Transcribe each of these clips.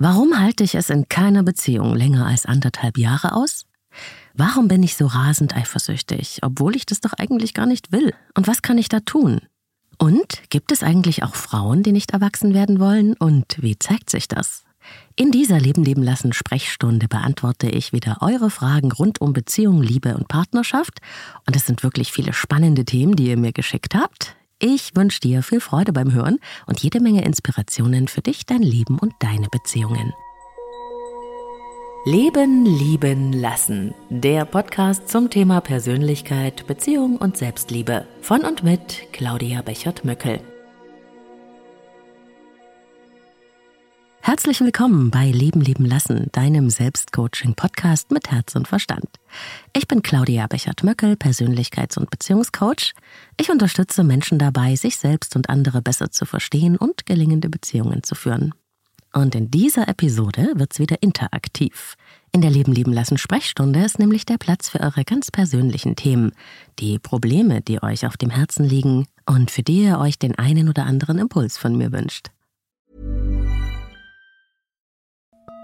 Warum halte ich es in keiner Beziehung länger als anderthalb Jahre aus? Warum bin ich so rasend eifersüchtig, obwohl ich das doch eigentlich gar nicht will? Und was kann ich da tun? Und gibt es eigentlich auch Frauen, die nicht erwachsen werden wollen? Und wie zeigt sich das? In dieser Leben leben lassen Sprechstunde beantworte ich wieder eure Fragen rund um Beziehung, Liebe und Partnerschaft. Und es sind wirklich viele spannende Themen, die ihr mir geschickt habt. Ich wünsche dir viel Freude beim Hören und jede Menge Inspirationen für dich, dein Leben und deine Beziehungen. Leben, lieben, lassen. Der Podcast zum Thema Persönlichkeit, Beziehung und Selbstliebe. Von und mit Claudia Bechert-Möckel. Herzlich willkommen bei Leben lieben lassen, deinem Selbstcoaching-Podcast mit Herz und Verstand. Ich bin Claudia Bechert-Möckel, Persönlichkeits- und Beziehungscoach. Ich unterstütze Menschen dabei, sich selbst und andere besser zu verstehen und gelingende Beziehungen zu führen. Und in dieser Episode wird's wieder interaktiv. In der Leben lieben lassen Sprechstunde ist nämlich der Platz für eure ganz persönlichen Themen, die Probleme, die euch auf dem Herzen liegen und für die ihr euch den einen oder anderen Impuls von mir wünscht.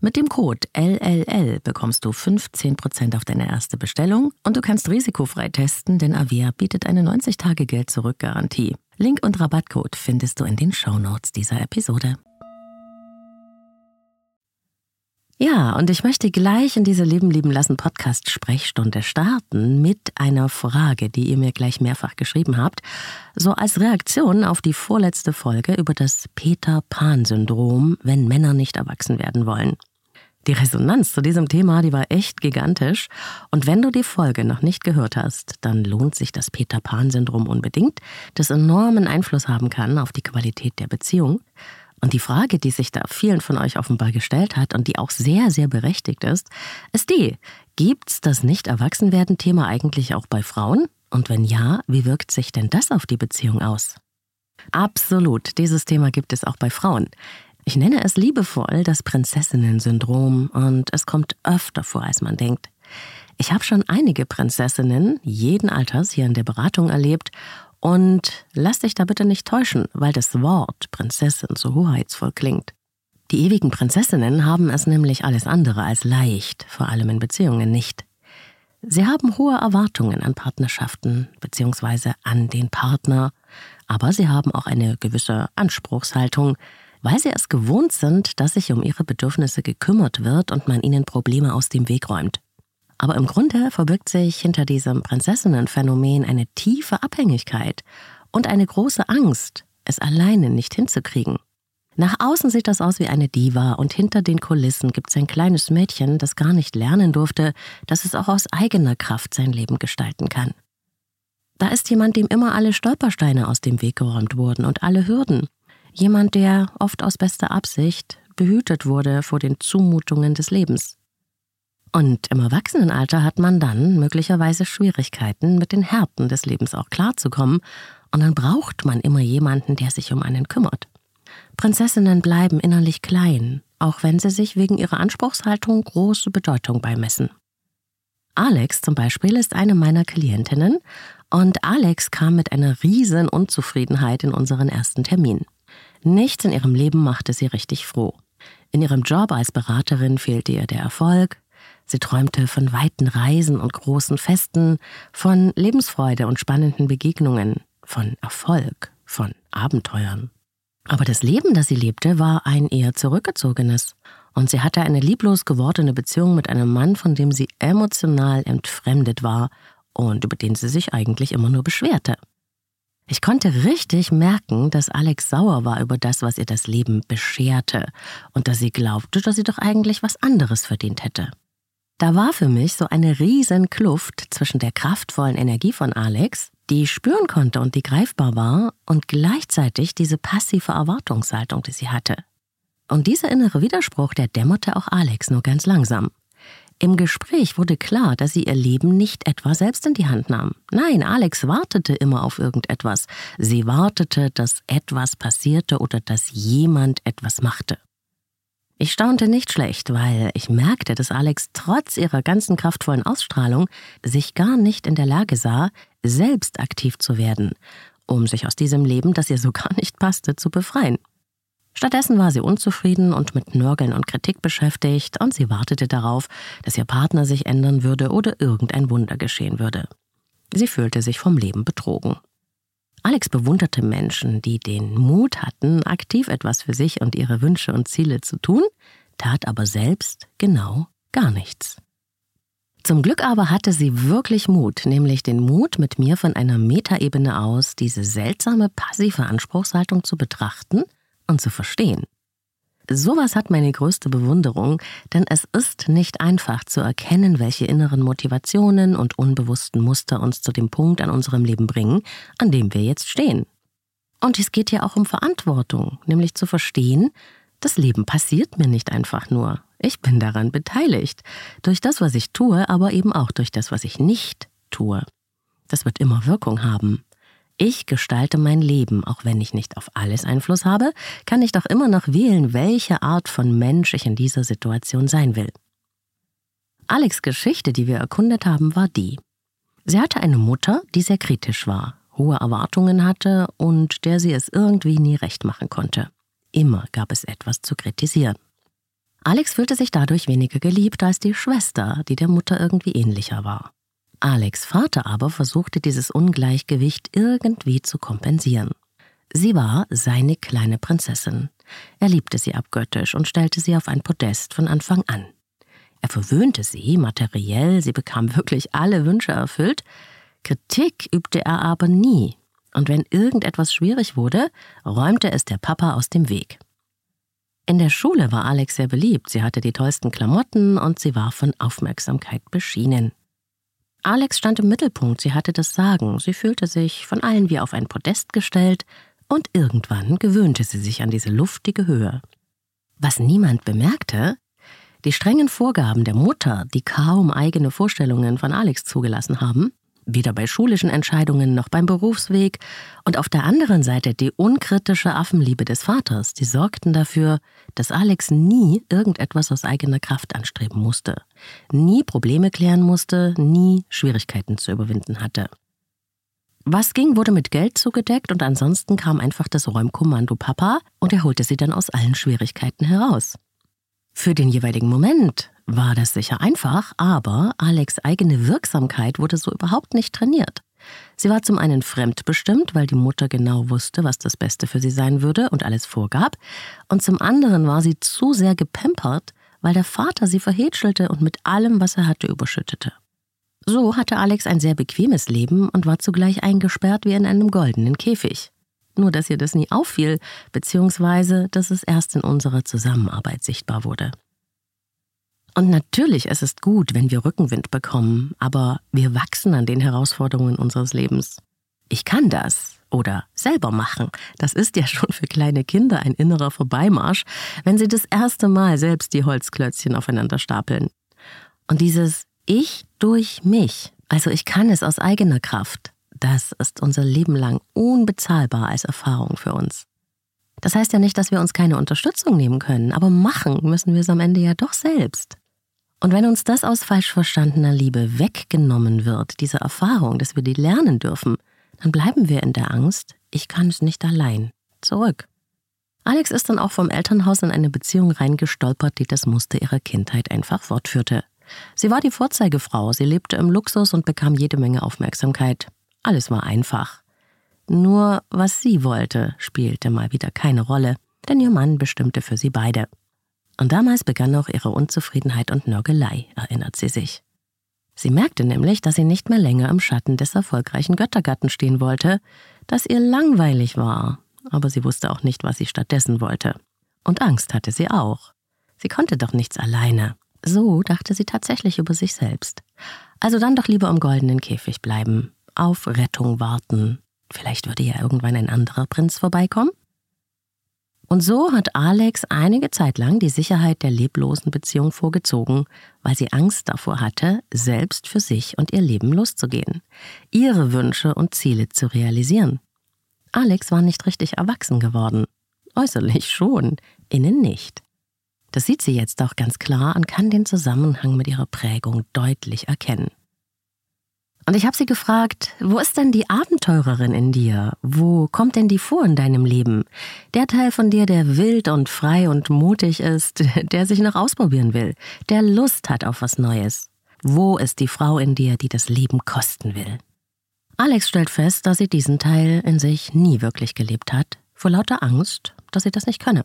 Mit dem Code LLL bekommst du 15% auf deine erste Bestellung und du kannst risikofrei testen, denn Avia bietet eine 90-Tage-Geld-Zurück-Garantie. Link und Rabattcode findest du in den Shownotes dieser Episode. Ja, und ich möchte gleich in diese Leben lieben lassen Podcast Sprechstunde starten mit einer Frage, die ihr mir gleich mehrfach geschrieben habt, so als Reaktion auf die vorletzte Folge über das Peter Pan Syndrom, wenn Männer nicht erwachsen werden wollen. Die Resonanz zu diesem Thema, die war echt gigantisch. Und wenn du die Folge noch nicht gehört hast, dann lohnt sich das Peter Pan Syndrom unbedingt, das enormen Einfluss haben kann auf die Qualität der Beziehung. Und die Frage, die sich da vielen von euch offenbar gestellt hat und die auch sehr, sehr berechtigt ist, ist die, gibt's das Nicht-Erwachsenwerden-Thema eigentlich auch bei Frauen? Und wenn ja, wie wirkt sich denn das auf die Beziehung aus? Absolut, dieses Thema gibt es auch bei Frauen. Ich nenne es liebevoll das Prinzessinnen-Syndrom und es kommt öfter vor, als man denkt. Ich habe schon einige Prinzessinnen jeden Alters hier in der Beratung erlebt und lass dich da bitte nicht täuschen, weil das Wort Prinzessin so hoheitsvoll klingt. Die ewigen Prinzessinnen haben es nämlich alles andere als leicht, vor allem in Beziehungen nicht. Sie haben hohe Erwartungen an Partnerschaften bzw. an den Partner, aber sie haben auch eine gewisse Anspruchshaltung, weil sie es gewohnt sind, dass sich um ihre Bedürfnisse gekümmert wird und man ihnen Probleme aus dem Weg räumt. Aber im Grunde verbirgt sich hinter diesem Prinzessinnenphänomen eine tiefe Abhängigkeit und eine große Angst, es alleine nicht hinzukriegen. Nach außen sieht das aus wie eine Diva und hinter den Kulissen gibt es ein kleines Mädchen, das gar nicht lernen durfte, dass es auch aus eigener Kraft sein Leben gestalten kann. Da ist jemand, dem immer alle Stolpersteine aus dem Weg geräumt wurden und alle Hürden. Jemand, der, oft aus bester Absicht, behütet wurde vor den Zumutungen des Lebens. Und im Erwachsenenalter hat man dann möglicherweise Schwierigkeiten, mit den Härten des Lebens auch klarzukommen, und dann braucht man immer jemanden, der sich um einen kümmert. Prinzessinnen bleiben innerlich klein, auch wenn sie sich wegen ihrer Anspruchshaltung große Bedeutung beimessen. Alex zum Beispiel ist eine meiner Klientinnen und Alex kam mit einer riesen Unzufriedenheit in unseren ersten Termin. Nichts in ihrem Leben machte sie richtig froh. In ihrem Job als Beraterin fehlte ihr der Erfolg. Sie träumte von weiten Reisen und großen Festen, von Lebensfreude und spannenden Begegnungen, von Erfolg, von Abenteuern. Aber das Leben, das sie lebte, war ein eher zurückgezogenes. Und sie hatte eine lieblos gewordene Beziehung mit einem Mann, von dem sie emotional entfremdet war und über den sie sich eigentlich immer nur beschwerte. Ich konnte richtig merken, dass Alex sauer war über das, was ihr das Leben bescherte und dass sie glaubte, dass sie doch eigentlich was anderes verdient hätte. Da war für mich so eine riesen Kluft zwischen der kraftvollen Energie von Alex, die ich spüren konnte und die greifbar war, und gleichzeitig diese passive Erwartungshaltung, die sie hatte. Und dieser innere Widerspruch, der dämmerte auch Alex nur ganz langsam. Im Gespräch wurde klar, dass sie ihr Leben nicht etwa selbst in die Hand nahm. Nein, Alex wartete immer auf irgendetwas. Sie wartete, dass etwas passierte oder dass jemand etwas machte. Ich staunte nicht schlecht, weil ich merkte, dass Alex trotz ihrer ganzen kraftvollen Ausstrahlung sich gar nicht in der Lage sah, selbst aktiv zu werden, um sich aus diesem Leben, das ihr so gar nicht passte, zu befreien. Stattdessen war sie unzufrieden und mit Nörgeln und Kritik beschäftigt und sie wartete darauf, dass ihr Partner sich ändern würde oder irgendein Wunder geschehen würde. Sie fühlte sich vom Leben betrogen. Alex bewunderte Menschen, die den Mut hatten, aktiv etwas für sich und ihre Wünsche und Ziele zu tun, tat aber selbst genau gar nichts. Zum Glück aber hatte sie wirklich Mut, nämlich den Mut, mit mir von einer Metaebene aus diese seltsame passive Anspruchshaltung zu betrachten und zu verstehen. Sowas hat meine größte Bewunderung, denn es ist nicht einfach zu erkennen, welche inneren Motivationen und unbewussten Muster uns zu dem Punkt an unserem Leben bringen, an dem wir jetzt stehen. Und es geht ja auch um Verantwortung, nämlich zu verstehen, das Leben passiert mir nicht einfach nur. Ich bin daran beteiligt. Durch das, was ich tue, aber eben auch durch das, was ich nicht tue. Das wird immer Wirkung haben. Ich gestalte mein Leben, auch wenn ich nicht auf alles Einfluss habe, kann ich doch immer noch wählen, welche Art von Mensch ich in dieser Situation sein will. Alex Geschichte, die wir erkundet haben, war die. Sie hatte eine Mutter, die sehr kritisch war, hohe Erwartungen hatte und der sie es irgendwie nie recht machen konnte. Immer gab es etwas zu kritisieren. Alex fühlte sich dadurch weniger geliebt als die Schwester, die der Mutter irgendwie ähnlicher war. Alex Vater aber versuchte dieses Ungleichgewicht irgendwie zu kompensieren. Sie war seine kleine Prinzessin. Er liebte sie abgöttisch und stellte sie auf ein Podest von Anfang an. Er verwöhnte sie materiell, sie bekam wirklich alle Wünsche erfüllt. Kritik übte er aber nie. Und wenn irgendetwas schwierig wurde, räumte es der Papa aus dem Weg. In der Schule war Alex sehr beliebt. Sie hatte die tollsten Klamotten und sie war von Aufmerksamkeit beschienen. Alex stand im Mittelpunkt, sie hatte das Sagen, sie fühlte sich von allen wie auf ein Podest gestellt, und irgendwann gewöhnte sie sich an diese luftige Höhe. Was niemand bemerkte, die strengen Vorgaben der Mutter, die kaum eigene Vorstellungen von Alex zugelassen haben, weder bei schulischen Entscheidungen noch beim Berufsweg, und auf der anderen Seite die unkritische Affenliebe des Vaters, die sorgten dafür, dass Alex nie irgendetwas aus eigener Kraft anstreben musste, nie Probleme klären musste, nie Schwierigkeiten zu überwinden hatte. Was ging, wurde mit Geld zugedeckt und ansonsten kam einfach das Räumkommando Papa und er holte sie dann aus allen Schwierigkeiten heraus. Für den jeweiligen Moment war das sicher einfach, aber Alex' eigene Wirksamkeit wurde so überhaupt nicht trainiert. Sie war zum einen fremdbestimmt, weil die Mutter genau wusste, was das Beste für sie sein würde und alles vorgab, und zum anderen war sie zu sehr gepempert, weil der Vater sie verhätschelte und mit allem, was er hatte, überschüttete. So hatte Alex ein sehr bequemes Leben und war zugleich eingesperrt wie in einem goldenen Käfig. Nur dass ihr das nie auffiel, beziehungsweise dass es erst in unserer Zusammenarbeit sichtbar wurde. Und natürlich, es ist gut, wenn wir Rückenwind bekommen, aber wir wachsen an den Herausforderungen unseres Lebens. Ich kann das oder selber machen. Das ist ja schon für kleine Kinder ein innerer Vorbeimarsch, wenn sie das erste Mal selbst die Holzklötzchen aufeinander stapeln. Und dieses Ich durch mich, also ich kann es aus eigener Kraft, das ist unser Leben lang unbezahlbar als Erfahrung für uns. Das heißt ja nicht, dass wir uns keine Unterstützung nehmen können, aber machen müssen wir es am Ende ja doch selbst. Und wenn uns das aus falsch verstandener Liebe weggenommen wird, diese Erfahrung, dass wir die lernen dürfen, dann bleiben wir in der Angst, ich kann es nicht allein, zurück. Alex ist dann auch vom Elternhaus in eine Beziehung reingestolpert, die das Muster ihrer Kindheit einfach fortführte. Sie war die Vorzeigefrau, sie lebte im Luxus und bekam jede Menge Aufmerksamkeit. Alles war einfach. Nur was sie wollte, spielte mal wieder keine Rolle, denn ihr Mann bestimmte für sie beide. Und damals begann auch ihre Unzufriedenheit und Nörgelei, erinnert sie sich. Sie merkte nämlich, dass sie nicht mehr länger im Schatten des erfolgreichen Göttergatten stehen wollte, dass ihr langweilig war, aber sie wusste auch nicht, was sie stattdessen wollte. Und Angst hatte sie auch. Sie konnte doch nichts alleine. So dachte sie tatsächlich über sich selbst. Also dann doch lieber im goldenen Käfig bleiben, auf Rettung warten. Vielleicht würde ja irgendwann ein anderer Prinz vorbeikommen? Und so hat Alex einige Zeit lang die Sicherheit der leblosen Beziehung vorgezogen, weil sie Angst davor hatte, selbst für sich und ihr Leben loszugehen, ihre Wünsche und Ziele zu realisieren. Alex war nicht richtig erwachsen geworden. Äußerlich schon, innen nicht. Das sieht sie jetzt auch ganz klar und kann den Zusammenhang mit ihrer Prägung deutlich erkennen. Und ich habe sie gefragt, wo ist denn die Abenteurerin in dir? Wo kommt denn die vor in deinem Leben? Der Teil von dir, der wild und frei und mutig ist, der sich noch ausprobieren will, der Lust hat auf was Neues. Wo ist die Frau in dir, die das Leben kosten will? Alex stellt fest, dass sie diesen Teil in sich nie wirklich gelebt hat, vor lauter Angst, dass sie das nicht könne.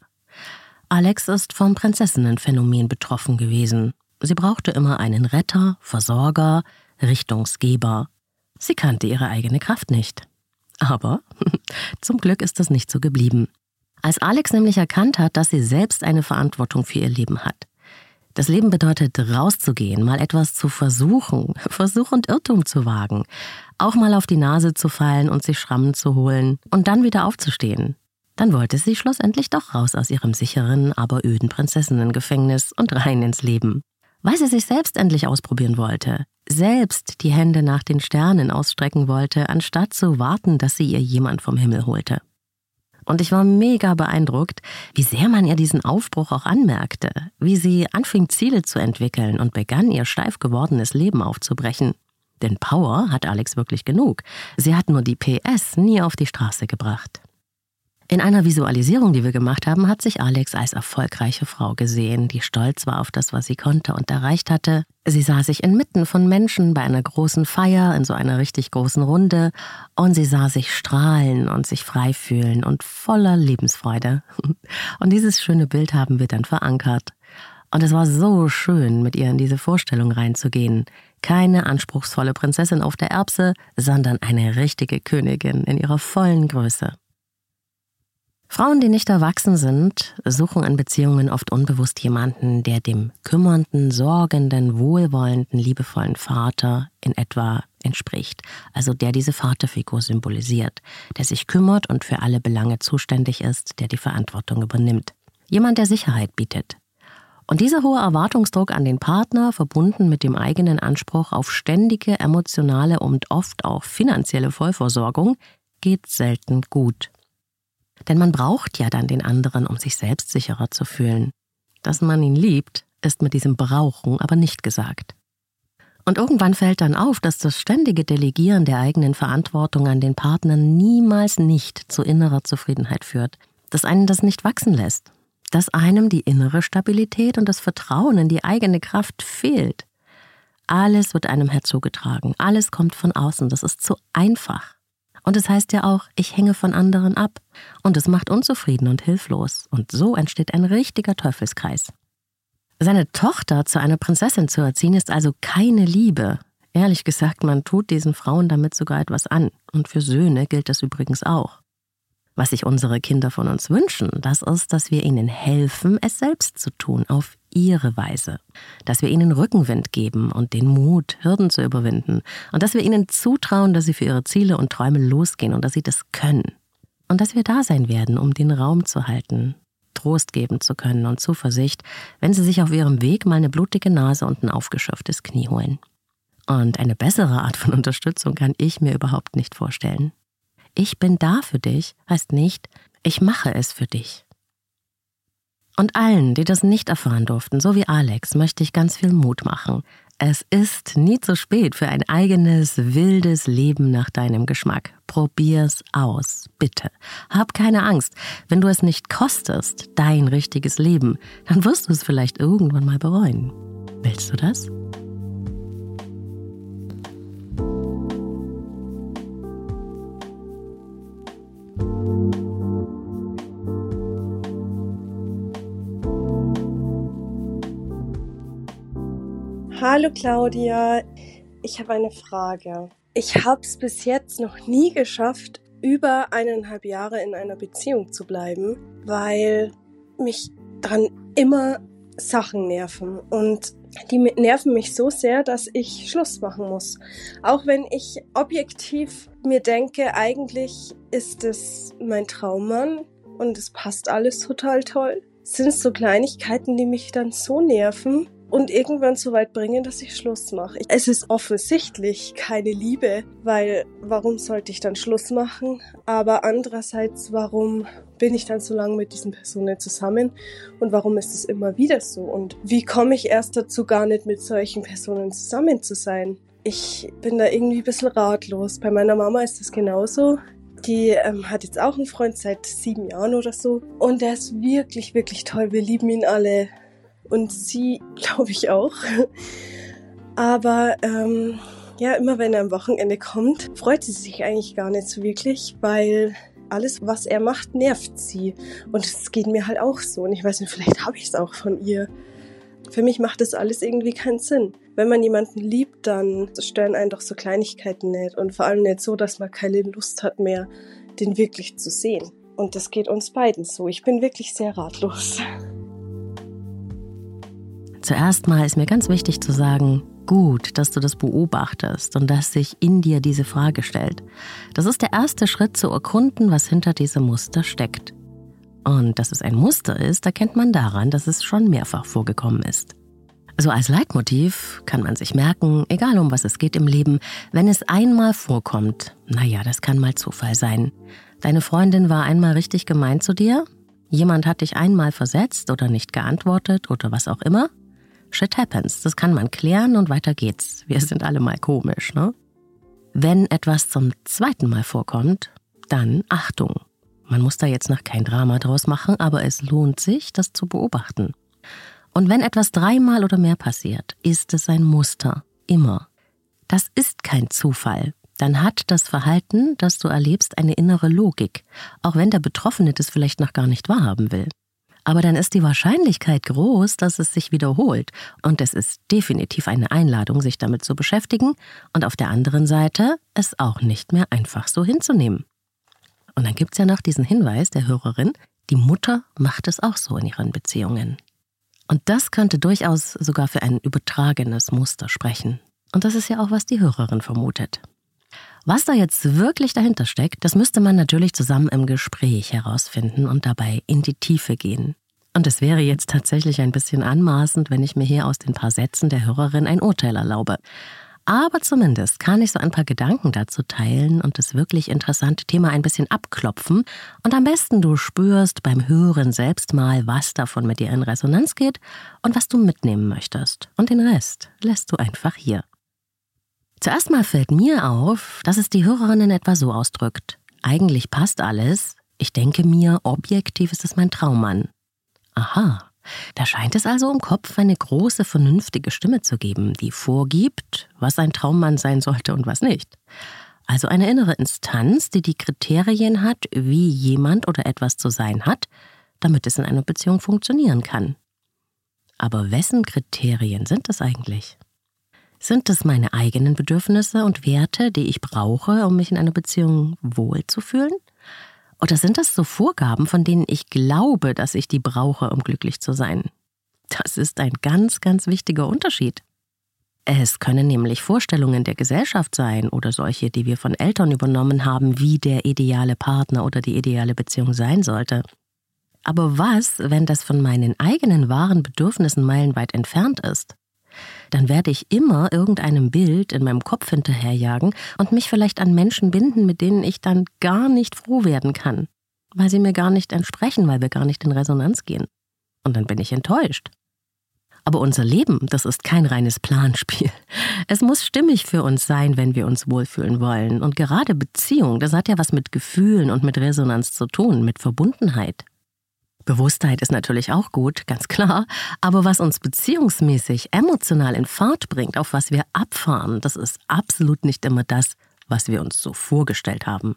Alex ist vom Prinzessinnenphänomen betroffen gewesen. Sie brauchte immer einen Retter, Versorger, Richtungsgeber. Sie kannte ihre eigene Kraft nicht. Aber zum Glück ist das nicht so geblieben. Als Alex nämlich erkannt hat, dass sie selbst eine Verantwortung für ihr Leben hat. Das Leben bedeutet, rauszugehen, mal etwas zu versuchen, Versuch und Irrtum zu wagen, auch mal auf die Nase zu fallen und sich Schrammen zu holen und dann wieder aufzustehen. Dann wollte sie schlussendlich doch raus aus ihrem sicheren, aber öden Prinzessinnengefängnis und rein ins Leben. Weil sie sich selbst endlich ausprobieren wollte, selbst die Hände nach den Sternen ausstrecken wollte, anstatt zu warten, dass sie ihr jemand vom Himmel holte. Und ich war mega beeindruckt, wie sehr man ihr diesen Aufbruch auch anmerkte, wie sie anfing Ziele zu entwickeln und begann ihr steif gewordenes Leben aufzubrechen. Denn Power hat Alex wirklich genug. Sie hat nur die PS nie auf die Straße gebracht. In einer Visualisierung, die wir gemacht haben, hat sich Alex als erfolgreiche Frau gesehen, die stolz war auf das, was sie konnte und erreicht hatte. Sie sah sich inmitten von Menschen bei einer großen Feier, in so einer richtig großen Runde, und sie sah sich strahlen und sich frei fühlen und voller Lebensfreude. Und dieses schöne Bild haben wir dann verankert. Und es war so schön, mit ihr in diese Vorstellung reinzugehen. Keine anspruchsvolle Prinzessin auf der Erbse, sondern eine richtige Königin in ihrer vollen Größe. Frauen, die nicht erwachsen sind, suchen in Beziehungen oft unbewusst jemanden, der dem kümmernden, sorgenden, wohlwollenden, liebevollen Vater in etwa entspricht, also der diese Vaterfigur symbolisiert, der sich kümmert und für alle Belange zuständig ist, der die Verantwortung übernimmt. Jemand, der Sicherheit bietet. Und dieser hohe Erwartungsdruck an den Partner, verbunden mit dem eigenen Anspruch auf ständige emotionale und oft auch finanzielle Vollversorgung, geht selten gut. Denn man braucht ja dann den anderen, um sich selbst sicherer zu fühlen. Dass man ihn liebt, ist mit diesem Brauchen aber nicht gesagt. Und irgendwann fällt dann auf, dass das ständige Delegieren der eigenen Verantwortung an den Partner niemals nicht zu innerer Zufriedenheit führt, dass einen das nicht wachsen lässt, dass einem die innere Stabilität und das Vertrauen in die eigene Kraft fehlt. Alles wird einem herzugetragen, alles kommt von außen, das ist zu einfach. Und es heißt ja auch, ich hänge von anderen ab. Und es macht unzufrieden und hilflos. Und so entsteht ein richtiger Teufelskreis. Seine Tochter zu einer Prinzessin zu erziehen, ist also keine Liebe. Ehrlich gesagt, man tut diesen Frauen damit sogar etwas an. Und für Söhne gilt das übrigens auch. Was sich unsere Kinder von uns wünschen, das ist, dass wir ihnen helfen, es selbst zu tun, auf ihre Weise. Dass wir ihnen Rückenwind geben und den Mut, Hürden zu überwinden. Und dass wir ihnen zutrauen, dass sie für ihre Ziele und Träume losgehen und dass sie das können. Und dass wir da sein werden, um den Raum zu halten, Trost geben zu können und Zuversicht, wenn sie sich auf ihrem Weg mal eine blutige Nase und ein aufgeschürftes Knie holen. Und eine bessere Art von Unterstützung kann ich mir überhaupt nicht vorstellen. Ich bin da für dich heißt nicht, ich mache es für dich. Und allen, die das nicht erfahren durften, so wie Alex, möchte ich ganz viel Mut machen. Es ist nie zu spät für ein eigenes, wildes Leben nach deinem Geschmack. Probier's aus, bitte. Hab keine Angst. Wenn du es nicht kostest, dein richtiges Leben, dann wirst du es vielleicht irgendwann mal bereuen. Willst du das? Hallo Claudia, ich habe eine Frage. Ich habe es bis jetzt noch nie geschafft, über eineinhalb Jahre in einer Beziehung zu bleiben, weil mich dann immer Sachen nerven und die nerven mich so sehr, dass ich Schluss machen muss. Auch wenn ich objektiv mir denke, eigentlich ist es mein Traummann und es passt alles total toll, sind es so Kleinigkeiten, die mich dann so nerven, und irgendwann so weit bringen, dass ich Schluss mache. Es ist offensichtlich keine Liebe, weil warum sollte ich dann Schluss machen? Aber andererseits, warum bin ich dann so lange mit diesen Personen zusammen und warum ist es immer wieder so? Und wie komme ich erst dazu, gar nicht mit solchen Personen zusammen zu sein? Ich bin da irgendwie ein bisschen ratlos. Bei meiner Mama ist es genauso. Die ähm, hat jetzt auch einen Freund seit sieben Jahren oder so. Und der ist wirklich, wirklich toll. Wir lieben ihn alle und sie, glaube ich, auch. Aber ähm, ja, immer wenn er am Wochenende kommt, freut sie sich eigentlich gar nicht so wirklich, weil alles, was er macht, nervt sie. Und es geht mir halt auch so. Und ich weiß nicht, vielleicht habe ich es auch von ihr. Für mich macht das alles irgendwie keinen Sinn. Wenn man jemanden liebt, dann stören einen doch so Kleinigkeiten nicht. Und vor allem nicht so, dass man keine Lust hat mehr, den wirklich zu sehen. Und das geht uns beiden so. Ich bin wirklich sehr ratlos. Zuerst mal ist mir ganz wichtig zu sagen, gut, dass du das beobachtest und dass sich in dir diese Frage stellt. Das ist der erste Schritt zu erkunden, was hinter diesem Muster steckt. Und dass es ein Muster ist, erkennt man daran, dass es schon mehrfach vorgekommen ist. So als Leitmotiv kann man sich merken, egal um was es geht im Leben, wenn es einmal vorkommt, naja, das kann mal Zufall sein. Deine Freundin war einmal richtig gemein zu dir, jemand hat dich einmal versetzt oder nicht geantwortet oder was auch immer, Shit happens. Das kann man klären und weiter geht's. Wir sind alle mal komisch, ne? Wenn etwas zum zweiten Mal vorkommt, dann Achtung. Man muss da jetzt noch kein Drama draus machen, aber es lohnt sich, das zu beobachten. Und wenn etwas dreimal oder mehr passiert, ist es ein Muster. Immer. Das ist kein Zufall. Dann hat das Verhalten, das du erlebst, eine innere Logik, auch wenn der Betroffene das vielleicht noch gar nicht wahrhaben will. Aber dann ist die Wahrscheinlichkeit groß, dass es sich wiederholt. Und es ist definitiv eine Einladung, sich damit zu beschäftigen und auf der anderen Seite es auch nicht mehr einfach so hinzunehmen. Und dann gibt es ja noch diesen Hinweis der Hörerin, die Mutter macht es auch so in ihren Beziehungen. Und das könnte durchaus sogar für ein übertragenes Muster sprechen. Und das ist ja auch, was die Hörerin vermutet. Was da jetzt wirklich dahinter steckt, das müsste man natürlich zusammen im Gespräch herausfinden und dabei in die Tiefe gehen. Und es wäre jetzt tatsächlich ein bisschen anmaßend, wenn ich mir hier aus den paar Sätzen der Hörerin ein Urteil erlaube. Aber zumindest kann ich so ein paar Gedanken dazu teilen und das wirklich interessante Thema ein bisschen abklopfen. Und am besten du spürst beim Hören selbst mal, was davon mit dir in Resonanz geht und was du mitnehmen möchtest. Und den Rest lässt du einfach hier. Zuerst mal fällt mir auf, dass es die Hörerin in etwa so ausdrückt. Eigentlich passt alles. Ich denke mir, objektiv ist es mein Traummann. Aha. Da scheint es also im Kopf eine große, vernünftige Stimme zu geben, die vorgibt, was ein Traummann sein sollte und was nicht. Also eine innere Instanz, die die Kriterien hat, wie jemand oder etwas zu sein hat, damit es in einer Beziehung funktionieren kann. Aber wessen Kriterien sind es eigentlich? Sind es meine eigenen Bedürfnisse und Werte, die ich brauche, um mich in einer Beziehung wohlzufühlen? Oder sind das so Vorgaben, von denen ich glaube, dass ich die brauche, um glücklich zu sein? Das ist ein ganz, ganz wichtiger Unterschied. Es können nämlich Vorstellungen der Gesellschaft sein oder solche, die wir von Eltern übernommen haben, wie der ideale Partner oder die ideale Beziehung sein sollte. Aber was, wenn das von meinen eigenen wahren Bedürfnissen meilenweit entfernt ist? Dann werde ich immer irgendeinem Bild in meinem Kopf hinterherjagen und mich vielleicht an Menschen binden, mit denen ich dann gar nicht froh werden kann, weil sie mir gar nicht entsprechen, weil wir gar nicht in Resonanz gehen. Und dann bin ich enttäuscht. Aber unser Leben, das ist kein reines Planspiel. Es muss stimmig für uns sein, wenn wir uns wohlfühlen wollen. Und gerade Beziehung, das hat ja was mit Gefühlen und mit Resonanz zu tun, mit Verbundenheit. Bewusstheit ist natürlich auch gut, ganz klar, aber was uns beziehungsmäßig emotional in Fahrt bringt, auf was wir abfahren, das ist absolut nicht immer das, was wir uns so vorgestellt haben.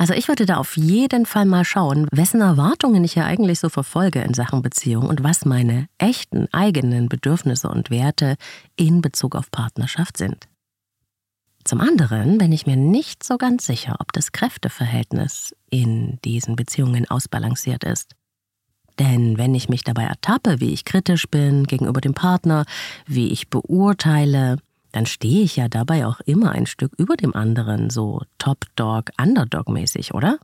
Also ich würde da auf jeden Fall mal schauen, wessen Erwartungen ich ja eigentlich so verfolge in Sachen Beziehung und was meine echten eigenen Bedürfnisse und Werte in Bezug auf Partnerschaft sind. Zum anderen bin ich mir nicht so ganz sicher, ob das Kräfteverhältnis in diesen Beziehungen ausbalanciert ist. Denn wenn ich mich dabei ertappe, wie ich kritisch bin gegenüber dem Partner, wie ich beurteile, dann stehe ich ja dabei auch immer ein Stück über dem anderen, so Top-Dog, Underdog-mäßig, oder?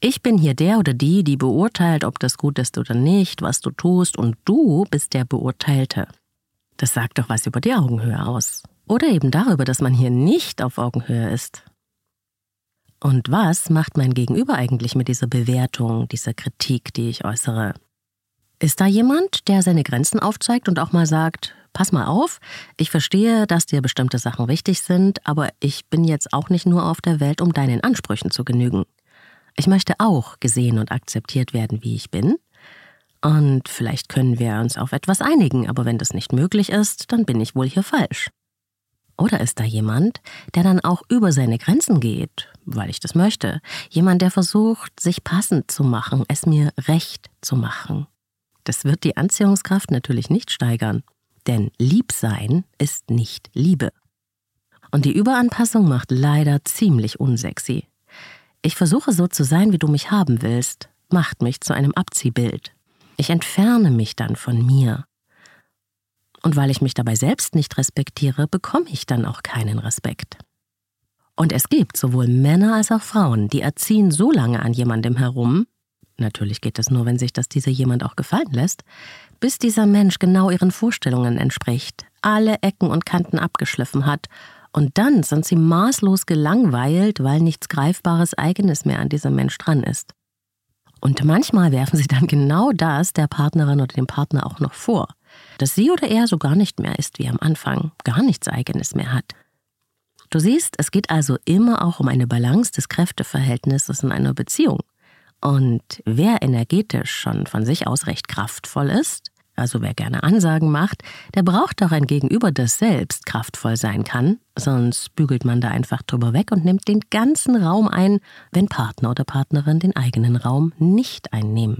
Ich bin hier der oder die, die beurteilt, ob das gut ist oder nicht, was du tust, und du bist der Beurteilte. Das sagt doch was über die Augenhöhe aus. Oder eben darüber, dass man hier nicht auf Augenhöhe ist. Und was macht mein Gegenüber eigentlich mit dieser Bewertung, dieser Kritik, die ich äußere? Ist da jemand, der seine Grenzen aufzeigt und auch mal sagt, pass mal auf, ich verstehe, dass dir bestimmte Sachen wichtig sind, aber ich bin jetzt auch nicht nur auf der Welt, um deinen Ansprüchen zu genügen. Ich möchte auch gesehen und akzeptiert werden, wie ich bin. Und vielleicht können wir uns auf etwas einigen, aber wenn das nicht möglich ist, dann bin ich wohl hier falsch. Oder ist da jemand, der dann auch über seine Grenzen geht, weil ich das möchte? Jemand, der versucht, sich passend zu machen, es mir recht zu machen. Das wird die Anziehungskraft natürlich nicht steigern, denn Liebsein ist nicht Liebe. Und die Überanpassung macht leider ziemlich unsexy. Ich versuche so zu sein, wie du mich haben willst, macht mich zu einem Abziehbild. Ich entferne mich dann von mir. Und weil ich mich dabei selbst nicht respektiere, bekomme ich dann auch keinen Respekt. Und es gibt sowohl Männer als auch Frauen, die erziehen so lange an jemandem herum, natürlich geht das nur, wenn sich das dieser jemand auch gefallen lässt, bis dieser Mensch genau ihren Vorstellungen entspricht, alle Ecken und Kanten abgeschliffen hat, und dann sind sie maßlos gelangweilt, weil nichts Greifbares Eigenes mehr an diesem Mensch dran ist. Und manchmal werfen sie dann genau das der Partnerin oder dem Partner auch noch vor, dass sie oder er so gar nicht mehr ist wie am Anfang, gar nichts Eigenes mehr hat. Du siehst, es geht also immer auch um eine Balance des Kräfteverhältnisses in einer Beziehung. Und wer energetisch schon von sich aus recht kraftvoll ist, also wer gerne Ansagen macht, der braucht auch ein Gegenüber, das selbst kraftvoll sein kann, sonst bügelt man da einfach drüber weg und nimmt den ganzen Raum ein, wenn Partner oder Partnerin den eigenen Raum nicht einnehmen.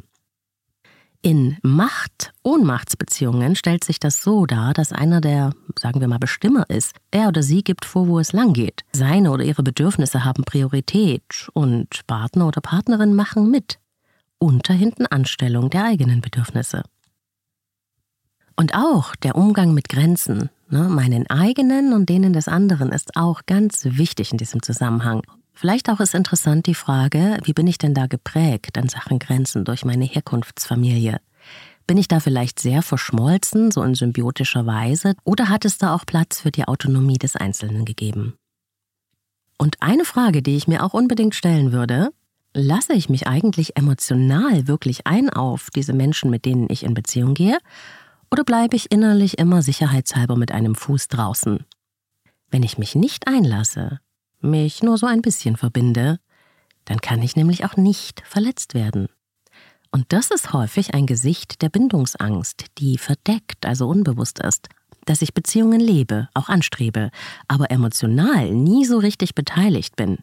In Macht-Ohnmachtsbeziehungen stellt sich das so dar, dass einer der, sagen wir mal, Bestimmer ist. Er oder sie gibt vor, wo es lang geht. Seine oder ihre Bedürfnisse haben Priorität und Partner oder Partnerin machen mit. Unter hinten Anstellung der eigenen Bedürfnisse. Und auch der Umgang mit Grenzen, ne, meinen eigenen und denen des anderen, ist auch ganz wichtig in diesem Zusammenhang. Vielleicht auch ist interessant die Frage, wie bin ich denn da geprägt in Sachen Grenzen durch meine Herkunftsfamilie? Bin ich da vielleicht sehr verschmolzen, so in symbiotischer Weise, oder hat es da auch Platz für die Autonomie des Einzelnen gegeben? Und eine Frage, die ich mir auch unbedingt stellen würde, lasse ich mich eigentlich emotional wirklich ein auf diese Menschen, mit denen ich in Beziehung gehe, oder bleibe ich innerlich immer sicherheitshalber mit einem Fuß draußen? Wenn ich mich nicht einlasse, mich nur so ein bisschen verbinde, dann kann ich nämlich auch nicht verletzt werden. Und das ist häufig ein Gesicht der Bindungsangst, die verdeckt, also unbewusst ist, dass ich Beziehungen lebe, auch anstrebe, aber emotional nie so richtig beteiligt bin.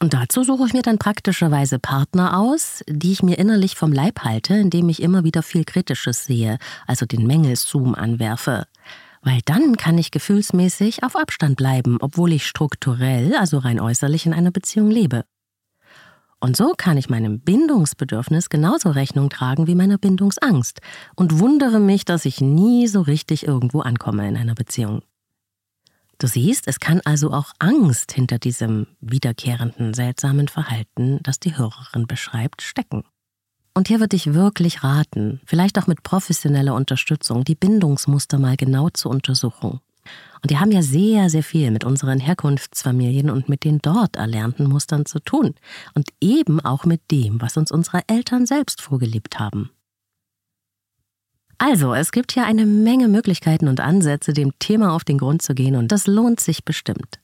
Und dazu suche ich mir dann praktischerweise Partner aus, die ich mir innerlich vom Leib halte, indem ich immer wieder viel Kritisches sehe, also den Mängelzoom anwerfe. Weil dann kann ich gefühlsmäßig auf Abstand bleiben, obwohl ich strukturell, also rein äußerlich in einer Beziehung lebe. Und so kann ich meinem Bindungsbedürfnis genauso Rechnung tragen wie meiner Bindungsangst und wundere mich, dass ich nie so richtig irgendwo ankomme in einer Beziehung. Du siehst, es kann also auch Angst hinter diesem wiederkehrenden, seltsamen Verhalten, das die Hörerin beschreibt, stecken. Und hier würde ich wirklich raten, vielleicht auch mit professioneller Unterstützung, die Bindungsmuster mal genau zu untersuchen. Und die haben ja sehr, sehr viel mit unseren Herkunftsfamilien und mit den dort erlernten Mustern zu tun. Und eben auch mit dem, was uns unsere Eltern selbst vorgelebt haben. Also, es gibt hier eine Menge Möglichkeiten und Ansätze, dem Thema auf den Grund zu gehen, und das lohnt sich bestimmt.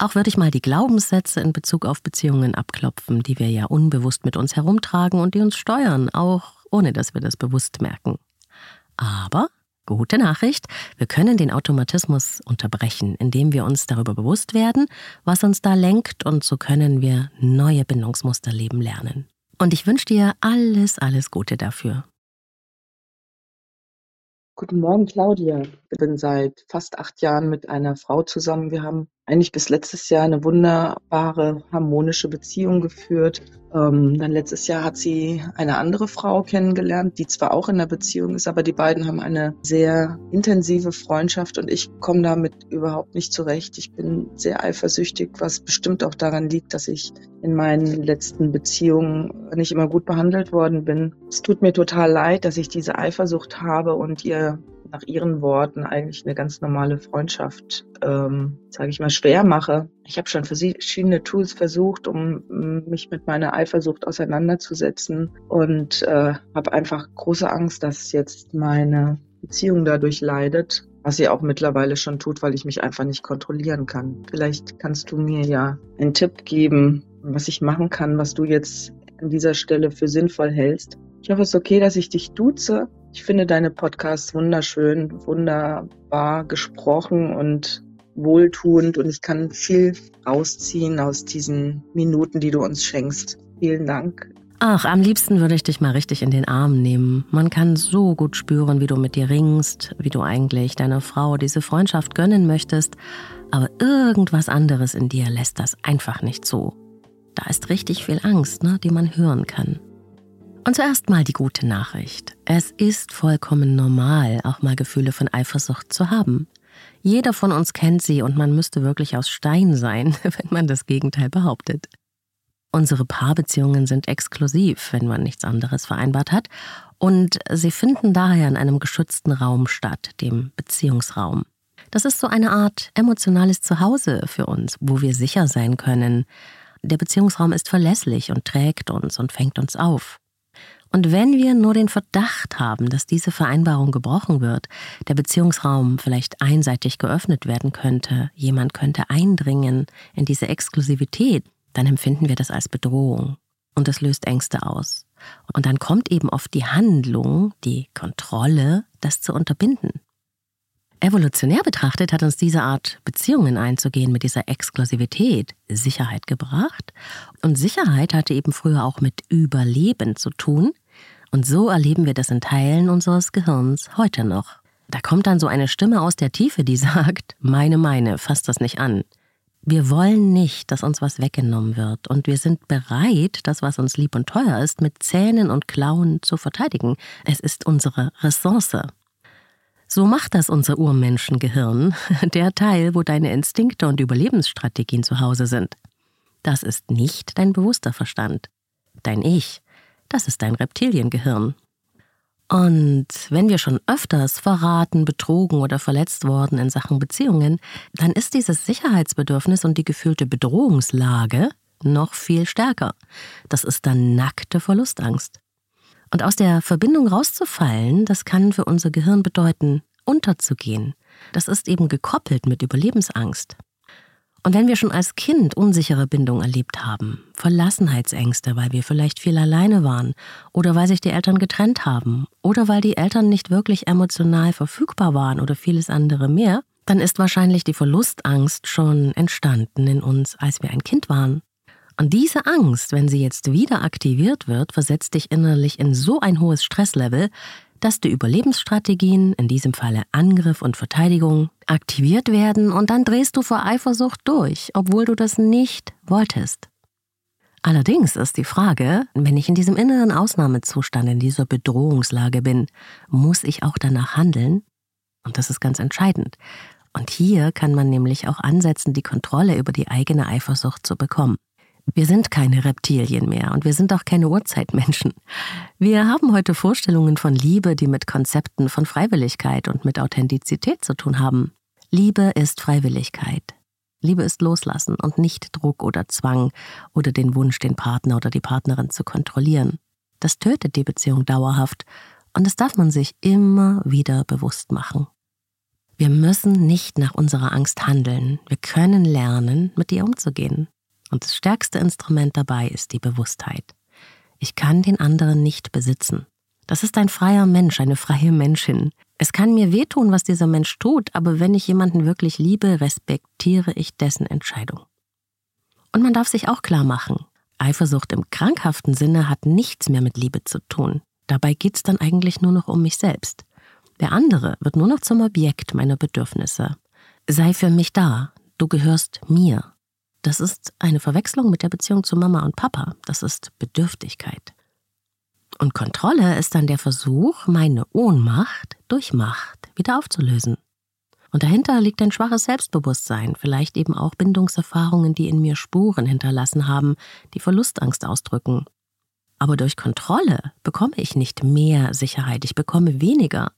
Auch würde ich mal die Glaubenssätze in Bezug auf Beziehungen abklopfen, die wir ja unbewusst mit uns herumtragen und die uns steuern, auch ohne dass wir das bewusst merken. Aber gute Nachricht, wir können den Automatismus unterbrechen, indem wir uns darüber bewusst werden, was uns da lenkt, und so können wir neue Bindungsmuster leben lernen. Und ich wünsche dir alles, alles Gute dafür. Guten Morgen, Claudia. Ich bin seit fast acht Jahren mit einer Frau zusammen. Wir haben eigentlich bis letztes Jahr eine wunderbare, harmonische Beziehung geführt. Ähm, dann letztes Jahr hat sie eine andere Frau kennengelernt, die zwar auch in der Beziehung ist, aber die beiden haben eine sehr intensive Freundschaft und ich komme damit überhaupt nicht zurecht. Ich bin sehr eifersüchtig, was bestimmt auch daran liegt, dass ich in meinen letzten Beziehungen nicht immer gut behandelt worden bin. Es tut mir total leid, dass ich diese Eifersucht habe und ihr nach ihren Worten eigentlich eine ganz normale Freundschaft, ähm, sage ich mal, schwer mache. Ich habe schon verschiedene Tools versucht, um mich mit meiner Eifersucht auseinanderzusetzen und äh, habe einfach große Angst, dass jetzt meine Beziehung dadurch leidet, was sie auch mittlerweile schon tut, weil ich mich einfach nicht kontrollieren kann. Vielleicht kannst du mir ja einen Tipp geben, was ich machen kann, was du jetzt an dieser Stelle für sinnvoll hältst. Ich hoffe, es ist okay, dass ich dich duze. Ich finde deine Podcasts wunderschön, wunderbar gesprochen und wohltuend und ich kann viel rausziehen aus diesen Minuten, die du uns schenkst. Vielen Dank. Ach, am liebsten würde ich dich mal richtig in den Arm nehmen. Man kann so gut spüren, wie du mit dir ringst, wie du eigentlich deiner Frau diese Freundschaft gönnen möchtest, aber irgendwas anderes in dir lässt das einfach nicht zu. Da ist richtig viel Angst, ne, die man hören kann. Und zuerst mal die gute Nachricht. Es ist vollkommen normal, auch mal Gefühle von Eifersucht zu haben. Jeder von uns kennt sie und man müsste wirklich aus Stein sein, wenn man das Gegenteil behauptet. Unsere Paarbeziehungen sind exklusiv, wenn man nichts anderes vereinbart hat, und sie finden daher in einem geschützten Raum statt, dem Beziehungsraum. Das ist so eine Art emotionales Zuhause für uns, wo wir sicher sein können. Der Beziehungsraum ist verlässlich und trägt uns und fängt uns auf. Und wenn wir nur den Verdacht haben, dass diese Vereinbarung gebrochen wird, der Beziehungsraum vielleicht einseitig geöffnet werden könnte, jemand könnte eindringen in diese Exklusivität, dann empfinden wir das als Bedrohung. Und das löst Ängste aus. Und dann kommt eben oft die Handlung, die Kontrolle, das zu unterbinden. Evolutionär betrachtet hat uns diese Art Beziehungen einzugehen mit dieser Exklusivität Sicherheit gebracht. Und Sicherheit hatte eben früher auch mit Überleben zu tun. Und so erleben wir das in Teilen unseres Gehirns heute noch. Da kommt dann so eine Stimme aus der Tiefe, die sagt, meine, meine, fass das nicht an. Wir wollen nicht, dass uns was weggenommen wird und wir sind bereit, das, was uns lieb und teuer ist, mit Zähnen und Klauen zu verteidigen. Es ist unsere Ressource. So macht das unser Urmenschengehirn, der Teil, wo deine Instinkte und Überlebensstrategien zu Hause sind. Das ist nicht dein bewusster Verstand. Dein Ich, das ist dein Reptiliengehirn. Und wenn wir schon öfters verraten, betrogen oder verletzt worden in Sachen Beziehungen, dann ist dieses Sicherheitsbedürfnis und die gefühlte Bedrohungslage noch viel stärker. Das ist dann nackte Verlustangst. Und aus der Verbindung rauszufallen, das kann für unser Gehirn bedeuten, unterzugehen. Das ist eben gekoppelt mit Überlebensangst. Und wenn wir schon als Kind unsichere Bindung erlebt haben, Verlassenheitsängste, weil wir vielleicht viel alleine waren oder weil sich die Eltern getrennt haben oder weil die Eltern nicht wirklich emotional verfügbar waren oder vieles andere mehr, dann ist wahrscheinlich die Verlustangst schon entstanden in uns, als wir ein Kind waren. Und diese Angst, wenn sie jetzt wieder aktiviert wird, versetzt dich innerlich in so ein hohes Stresslevel, dass die Überlebensstrategien, in diesem Falle Angriff und Verteidigung, aktiviert werden und dann drehst du vor Eifersucht durch, obwohl du das nicht wolltest. Allerdings ist die Frage, wenn ich in diesem inneren Ausnahmezustand, in dieser Bedrohungslage bin, muss ich auch danach handeln? Und das ist ganz entscheidend. Und hier kann man nämlich auch ansetzen, die Kontrolle über die eigene Eifersucht zu bekommen. Wir sind keine Reptilien mehr und wir sind auch keine Urzeitmenschen. Wir haben heute Vorstellungen von Liebe, die mit Konzepten von Freiwilligkeit und mit Authentizität zu tun haben. Liebe ist Freiwilligkeit. Liebe ist Loslassen und nicht Druck oder Zwang oder den Wunsch, den Partner oder die Partnerin zu kontrollieren. Das tötet die Beziehung dauerhaft Und das darf man sich immer wieder bewusst machen. Wir müssen nicht nach unserer Angst handeln. Wir können lernen, mit ihr umzugehen. Und das stärkste Instrument dabei ist die Bewusstheit. Ich kann den anderen nicht besitzen. Das ist ein freier Mensch, eine freie Menschin. Es kann mir wehtun, was dieser Mensch tut, aber wenn ich jemanden wirklich liebe, respektiere ich dessen Entscheidung. Und man darf sich auch klar machen, Eifersucht im krankhaften Sinne hat nichts mehr mit Liebe zu tun. Dabei geht's dann eigentlich nur noch um mich selbst. Der andere wird nur noch zum Objekt meiner Bedürfnisse. Sei für mich da, du gehörst mir. Das ist eine Verwechslung mit der Beziehung zu Mama und Papa. Das ist Bedürftigkeit. Und Kontrolle ist dann der Versuch, meine Ohnmacht durch Macht wieder aufzulösen. Und dahinter liegt ein schwaches Selbstbewusstsein, vielleicht eben auch Bindungserfahrungen, die in mir Spuren hinterlassen haben, die Verlustangst ausdrücken. Aber durch Kontrolle bekomme ich nicht mehr Sicherheit, ich bekomme weniger.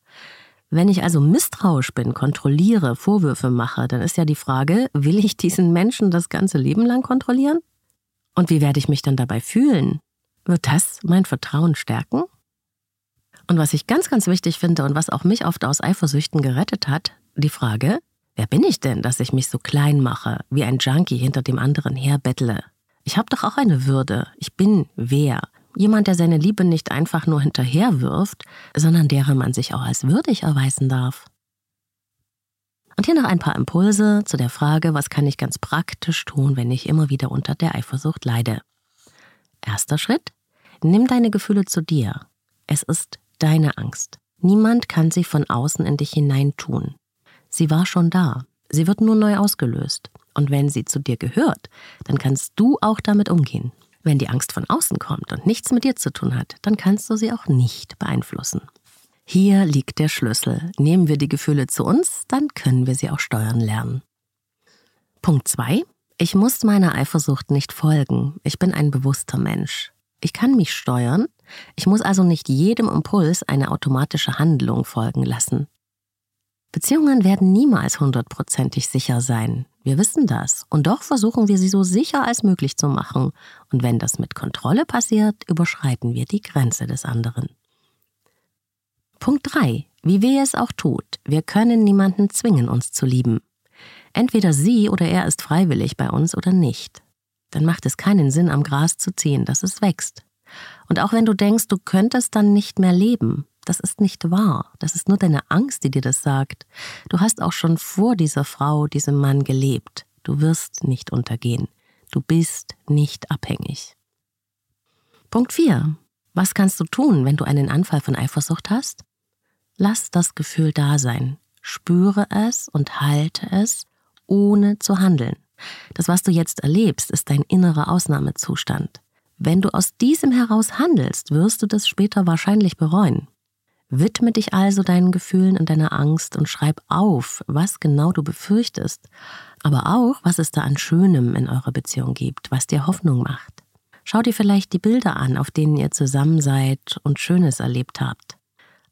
Wenn ich also misstrauisch bin, kontrolliere, Vorwürfe mache, dann ist ja die Frage, will ich diesen Menschen das ganze Leben lang kontrollieren? Und wie werde ich mich dann dabei fühlen? Wird das mein Vertrauen stärken? Und was ich ganz, ganz wichtig finde und was auch mich oft aus Eifersüchten gerettet hat, die Frage, wer bin ich denn, dass ich mich so klein mache, wie ein Junkie hinter dem anderen herbettle? Ich habe doch auch eine Würde. Ich bin wer? Jemand, der seine Liebe nicht einfach nur hinterherwirft, sondern deren man sich auch als würdig erweisen darf. Und hier noch ein paar Impulse zu der Frage, was kann ich ganz praktisch tun, wenn ich immer wieder unter der Eifersucht leide. Erster Schritt, nimm deine Gefühle zu dir. Es ist deine Angst. Niemand kann sie von außen in dich hineintun. Sie war schon da. Sie wird nur neu ausgelöst. Und wenn sie zu dir gehört, dann kannst du auch damit umgehen. Wenn die Angst von außen kommt und nichts mit dir zu tun hat, dann kannst du sie auch nicht beeinflussen. Hier liegt der Schlüssel. Nehmen wir die Gefühle zu uns, dann können wir sie auch steuern lernen. Punkt 2. Ich muss meiner Eifersucht nicht folgen. Ich bin ein bewusster Mensch. Ich kann mich steuern. Ich muss also nicht jedem Impuls eine automatische Handlung folgen lassen. Beziehungen werden niemals hundertprozentig sicher sein. Wir wissen das. Und doch versuchen wir sie so sicher als möglich zu machen. Und wenn das mit Kontrolle passiert, überschreiten wir die Grenze des anderen. Punkt 3. Wie weh es auch tut, wir können niemanden zwingen, uns zu lieben. Entweder sie oder er ist freiwillig bei uns oder nicht. Dann macht es keinen Sinn, am Gras zu ziehen, dass es wächst. Und auch wenn du denkst, du könntest dann nicht mehr leben, das ist nicht wahr. Das ist nur deine Angst, die dir das sagt. Du hast auch schon vor dieser Frau, diesem Mann gelebt. Du wirst nicht untergehen. Du bist nicht abhängig. Punkt 4. Was kannst du tun, wenn du einen Anfall von Eifersucht hast? Lass das Gefühl da sein. Spüre es und halte es, ohne zu handeln. Das, was du jetzt erlebst, ist dein innerer Ausnahmezustand. Wenn du aus diesem heraus handelst, wirst du das später wahrscheinlich bereuen. Widme dich also deinen Gefühlen und deiner Angst und schreib auf, was genau du befürchtest, aber auch, was es da an Schönem in eurer Beziehung gibt, was dir Hoffnung macht. Schau dir vielleicht die Bilder an, auf denen ihr zusammen seid und Schönes erlebt habt.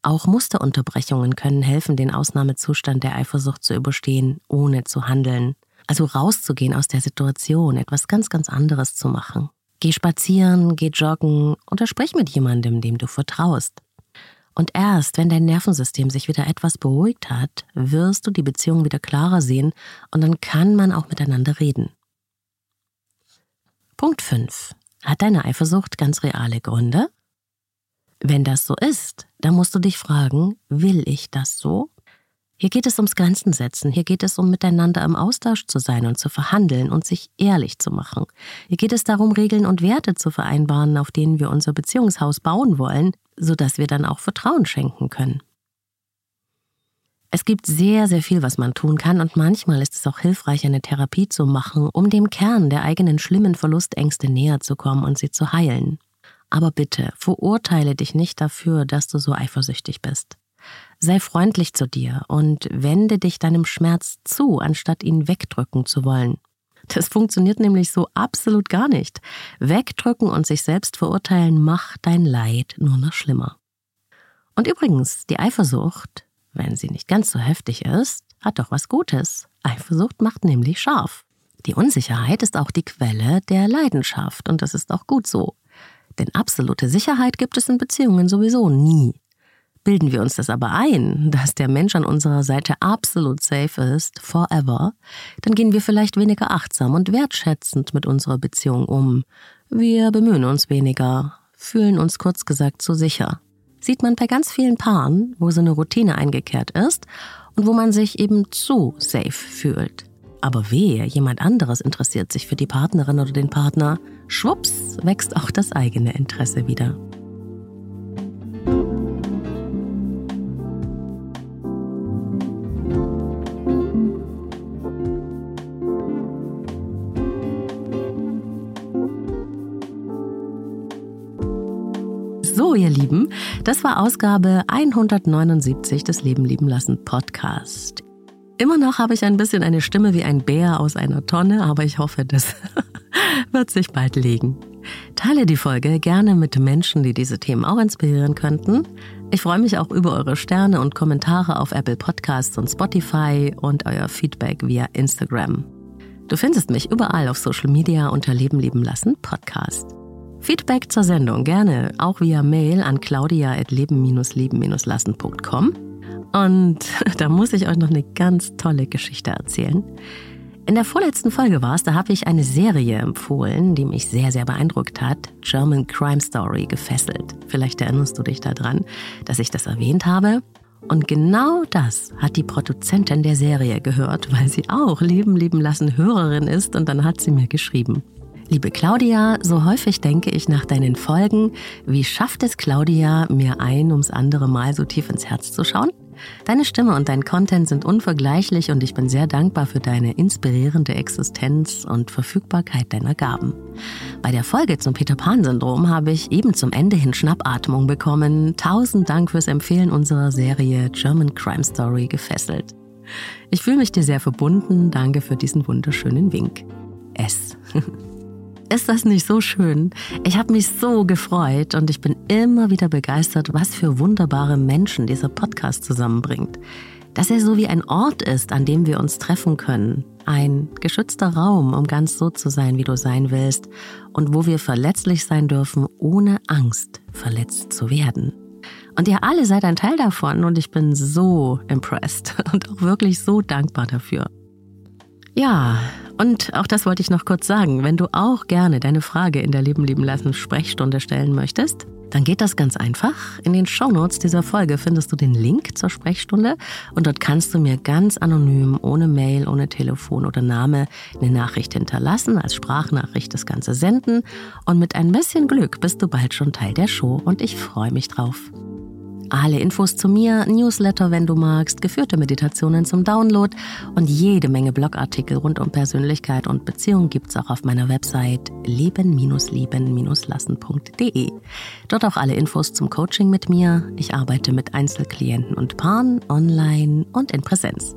Auch Musterunterbrechungen können helfen, den Ausnahmezustand der Eifersucht zu überstehen, ohne zu handeln. Also rauszugehen aus der Situation, etwas ganz, ganz anderes zu machen. Geh spazieren, geh joggen oder sprich mit jemandem, dem du vertraust. Und erst, wenn dein Nervensystem sich wieder etwas beruhigt hat, wirst du die Beziehung wieder klarer sehen und dann kann man auch miteinander reden. Punkt 5. Hat deine Eifersucht ganz reale Gründe? Wenn das so ist, dann musst du dich fragen, will ich das so? Hier geht es ums Grenzen setzen, hier geht es um miteinander im Austausch zu sein und zu verhandeln und sich ehrlich zu machen. Hier geht es darum, Regeln und Werte zu vereinbaren, auf denen wir unser Beziehungshaus bauen wollen, sodass wir dann auch Vertrauen schenken können. Es gibt sehr, sehr viel, was man tun kann und manchmal ist es auch hilfreich, eine Therapie zu machen, um dem Kern der eigenen schlimmen Verlustängste näher zu kommen und sie zu heilen. Aber bitte, verurteile dich nicht dafür, dass du so eifersüchtig bist. Sei freundlich zu dir und wende dich deinem Schmerz zu, anstatt ihn wegdrücken zu wollen. Das funktioniert nämlich so absolut gar nicht. Wegdrücken und sich selbst verurteilen macht dein Leid nur noch schlimmer. Und übrigens, die Eifersucht, wenn sie nicht ganz so heftig ist, hat doch was Gutes. Eifersucht macht nämlich scharf. Die Unsicherheit ist auch die Quelle der Leidenschaft und das ist auch gut so. Denn absolute Sicherheit gibt es in Beziehungen sowieso nie. Bilden wir uns das aber ein, dass der Mensch an unserer Seite absolut safe ist, forever, dann gehen wir vielleicht weniger achtsam und wertschätzend mit unserer Beziehung um. Wir bemühen uns weniger, fühlen uns kurz gesagt zu sicher. Sieht man bei ganz vielen Paaren, wo so eine Routine eingekehrt ist und wo man sich eben zu safe fühlt. Aber wehe, jemand anderes interessiert sich für die Partnerin oder den Partner, schwupps wächst auch das eigene Interesse wieder. Das war Ausgabe 179 des Leben lieben lassen Podcast. Immer noch habe ich ein bisschen eine Stimme wie ein Bär aus einer Tonne, aber ich hoffe, das wird sich bald legen. Teile die Folge gerne mit Menschen, die diese Themen auch inspirieren könnten. Ich freue mich auch über eure Sterne und Kommentare auf Apple Podcasts und Spotify und euer Feedback via Instagram. Du findest mich überall auf Social Media unter Leben lieben lassen Podcast. Feedback zur Sendung gerne auch via Mail an claudia.leben-leben-lassen.com. Und da muss ich euch noch eine ganz tolle Geschichte erzählen. In der vorletzten Folge war es, da habe ich eine Serie empfohlen, die mich sehr, sehr beeindruckt hat. German Crime Story gefesselt. Vielleicht erinnerst du dich daran, dass ich das erwähnt habe. Und genau das hat die Produzentin der Serie gehört, weil sie auch Leben, Leben lassen Hörerin ist und dann hat sie mir geschrieben. Liebe Claudia, so häufig denke ich nach deinen Folgen, wie schafft es Claudia, mir ein ums andere Mal so tief ins Herz zu schauen? Deine Stimme und dein Content sind unvergleichlich und ich bin sehr dankbar für deine inspirierende Existenz und Verfügbarkeit deiner Gaben. Bei der Folge zum Peter Pan-Syndrom habe ich eben zum Ende hin Schnappatmung bekommen. Tausend Dank fürs Empfehlen unserer Serie German Crime Story gefesselt. Ich fühle mich dir sehr verbunden. Danke für diesen wunderschönen Wink. S. Ist das nicht so schön? Ich habe mich so gefreut und ich bin immer wieder begeistert, was für wunderbare Menschen dieser Podcast zusammenbringt. Dass er so wie ein Ort ist, an dem wir uns treffen können. Ein geschützter Raum, um ganz so zu sein, wie du sein willst. Und wo wir verletzlich sein dürfen, ohne Angst, verletzt zu werden. Und ihr alle seid ein Teil davon und ich bin so impressed und auch wirklich so dankbar dafür. Ja, und auch das wollte ich noch kurz sagen. Wenn du auch gerne deine Frage in der Leben lieben lassen Sprechstunde stellen möchtest, dann geht das ganz einfach. In den Shownotes dieser Folge findest du den Link zur Sprechstunde und dort kannst du mir ganz anonym, ohne Mail, ohne Telefon oder Name eine Nachricht hinterlassen, als Sprachnachricht das Ganze senden und mit ein bisschen Glück bist du bald schon Teil der Show und ich freue mich drauf. Alle Infos zu mir, Newsletter, wenn du magst, geführte Meditationen zum Download und jede Menge Blogartikel rund um Persönlichkeit und Beziehung gibt's auch auf meiner Website leben-lieben-lassen.de. Dort auch alle Infos zum Coaching mit mir. Ich arbeite mit Einzelklienten und Paaren, online und in Präsenz.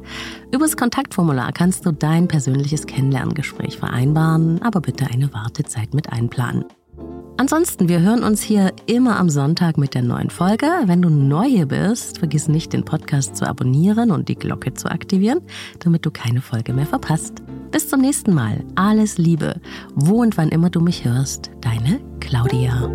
Übers Kontaktformular kannst du dein persönliches Kennenlerngespräch vereinbaren, aber bitte eine Wartezeit mit einplanen. Ansonsten, wir hören uns hier immer am Sonntag mit der neuen Folge. Wenn du neu bist, vergiss nicht, den Podcast zu abonnieren und die Glocke zu aktivieren, damit du keine Folge mehr verpasst. Bis zum nächsten Mal. Alles Liebe. Wo und wann immer du mich hörst. Deine Claudia.